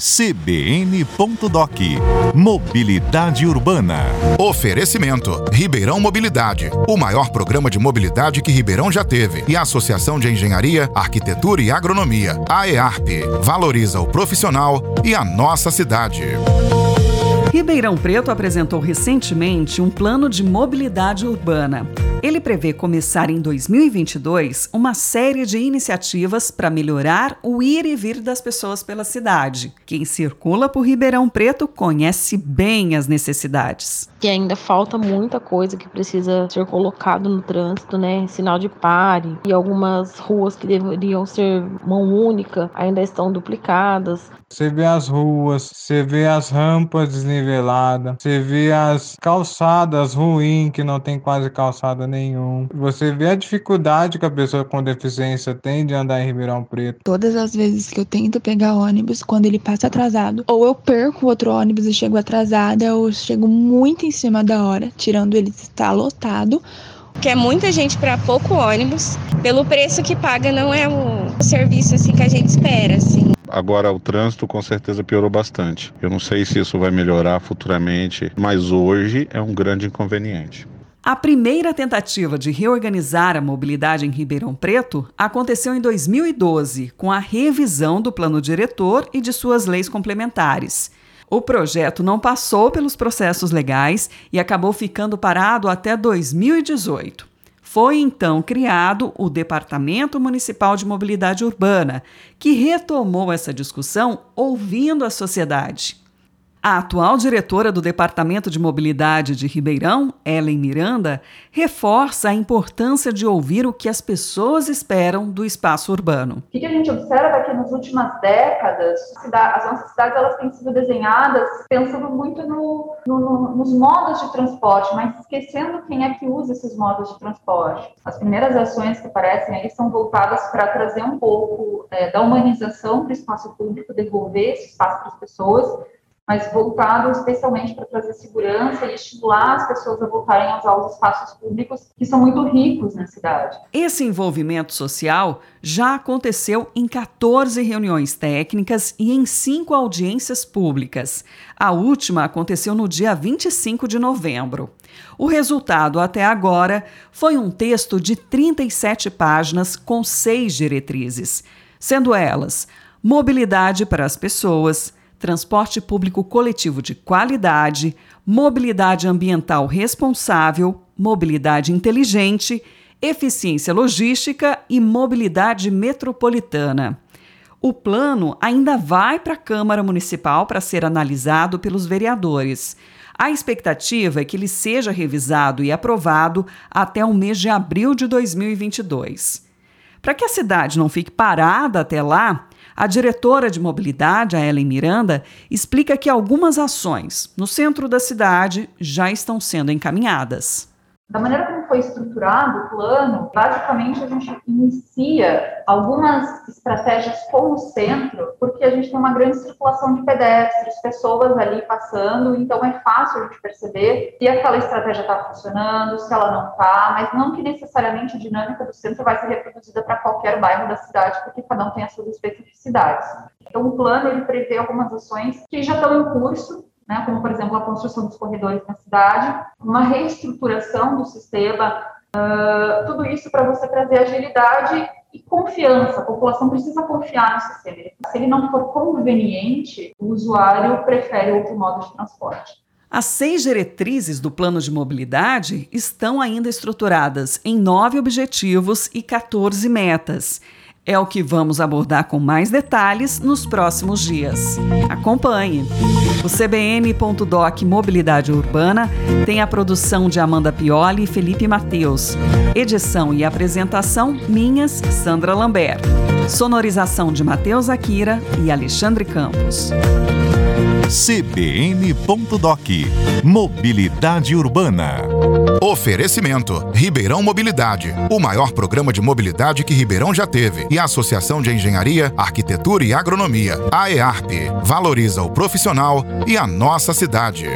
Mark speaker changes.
Speaker 1: cbn.doc Mobilidade Urbana.
Speaker 2: Oferecimento: Ribeirão Mobilidade, o maior programa de mobilidade que Ribeirão já teve. E a Associação de Engenharia, Arquitetura e Agronomia, AEARP, valoriza o profissional e a nossa cidade.
Speaker 3: Ribeirão Preto apresentou recentemente um plano de mobilidade urbana. Ele prevê começar em 2022 uma série de iniciativas para melhorar o ir e vir das pessoas pela cidade. Quem circula por Ribeirão Preto conhece bem as necessidades.
Speaker 4: Que ainda falta muita coisa que precisa ser colocado no trânsito, né? Sinal de pare e algumas ruas que deveriam ser mão única ainda estão duplicadas.
Speaker 5: Você vê as ruas, você vê as rampas desniveladas, você vê as calçadas ruins, que não tem quase calçada nenhum. Você vê a dificuldade que a pessoa com deficiência tem de andar em Ribeirão Preto.
Speaker 6: Todas as vezes que eu tento pegar ônibus, quando ele passa atrasado, ou eu perco outro ônibus e chego atrasada, ou chego muito em cima da hora, tirando ele estar lotado,
Speaker 7: que é muita gente para pouco ônibus. Pelo preço que paga, não é o serviço assim que a gente espera.
Speaker 8: Agora o trânsito com certeza piorou bastante. Eu não sei se isso vai melhorar futuramente, mas hoje é um grande inconveniente.
Speaker 3: A primeira tentativa de reorganizar a mobilidade em Ribeirão Preto aconteceu em 2012, com a revisão do plano diretor e de suas leis complementares. O projeto não passou pelos processos legais e acabou ficando parado até 2018. Foi então criado o Departamento Municipal de Mobilidade Urbana, que retomou essa discussão ouvindo a sociedade. A atual diretora do Departamento de Mobilidade de Ribeirão, Ellen Miranda, reforça a importância de ouvir o que as pessoas esperam do espaço urbano.
Speaker 9: O que a gente observa é que nas últimas décadas, as nossas cidades elas têm sido desenhadas pensando muito no, no, nos modos de transporte, mas esquecendo quem é que usa esses modos de transporte. As primeiras ações que aparecem aí são voltadas para trazer um pouco é, da humanização para o espaço público, devolver esse espaço para as pessoas, mas voltado especialmente para trazer segurança e estimular as pessoas a voltarem a usar os espaços públicos que são muito ricos na cidade.
Speaker 3: Esse envolvimento social já aconteceu em 14 reuniões técnicas e em cinco audiências públicas. A última aconteceu no dia 25 de novembro. O resultado até agora foi um texto de 37 páginas com seis diretrizes, sendo elas mobilidade para as pessoas transporte público coletivo de qualidade, mobilidade ambiental responsável, mobilidade inteligente, eficiência logística e mobilidade metropolitana. O plano ainda vai para a Câmara Municipal para ser analisado pelos vereadores. A expectativa é que ele seja revisado e aprovado até o mês de abril de 2022. Para que a cidade não fique parada até lá, a diretora de mobilidade, a Ellen Miranda, explica que algumas ações no centro da cidade já estão sendo encaminhadas.
Speaker 9: Da maneira como foi estruturado o plano, basicamente a gente inicia algumas estratégias com o centro, porque a gente tem uma grande circulação de pedestres, pessoas ali passando, então é fácil a gente perceber se aquela estratégia está funcionando, se ela não está, mas não que necessariamente a dinâmica do centro vai ser reproduzida para qualquer bairro da cidade, porque cada um tem as suas especificidades. Então o plano ele prevê algumas ações que já estão em curso, né, como, por exemplo, a construção dos corredores na cidade, uma reestruturação do sistema, uh, tudo isso para você trazer agilidade e confiança. A população precisa confiar no sistema. Se ele não for conveniente, o usuário prefere outro modo de transporte.
Speaker 3: As seis diretrizes do plano de mobilidade estão ainda estruturadas em nove objetivos e 14 metas. É o que vamos abordar com mais detalhes nos próximos dias. Acompanhe! O CBN.doc Mobilidade Urbana tem a produção de Amanda Pioli e Felipe Mateus. Edição e apresentação minhas, Sandra Lambert. Sonorização de Matheus Akira e Alexandre Campos.
Speaker 1: CBN.doc Mobilidade Urbana.
Speaker 2: Oferecimento: Ribeirão Mobilidade, o maior programa de mobilidade que Ribeirão já teve. E a Associação de Engenharia, Arquitetura e Agronomia, AEARP, valoriza o profissional e a nossa cidade.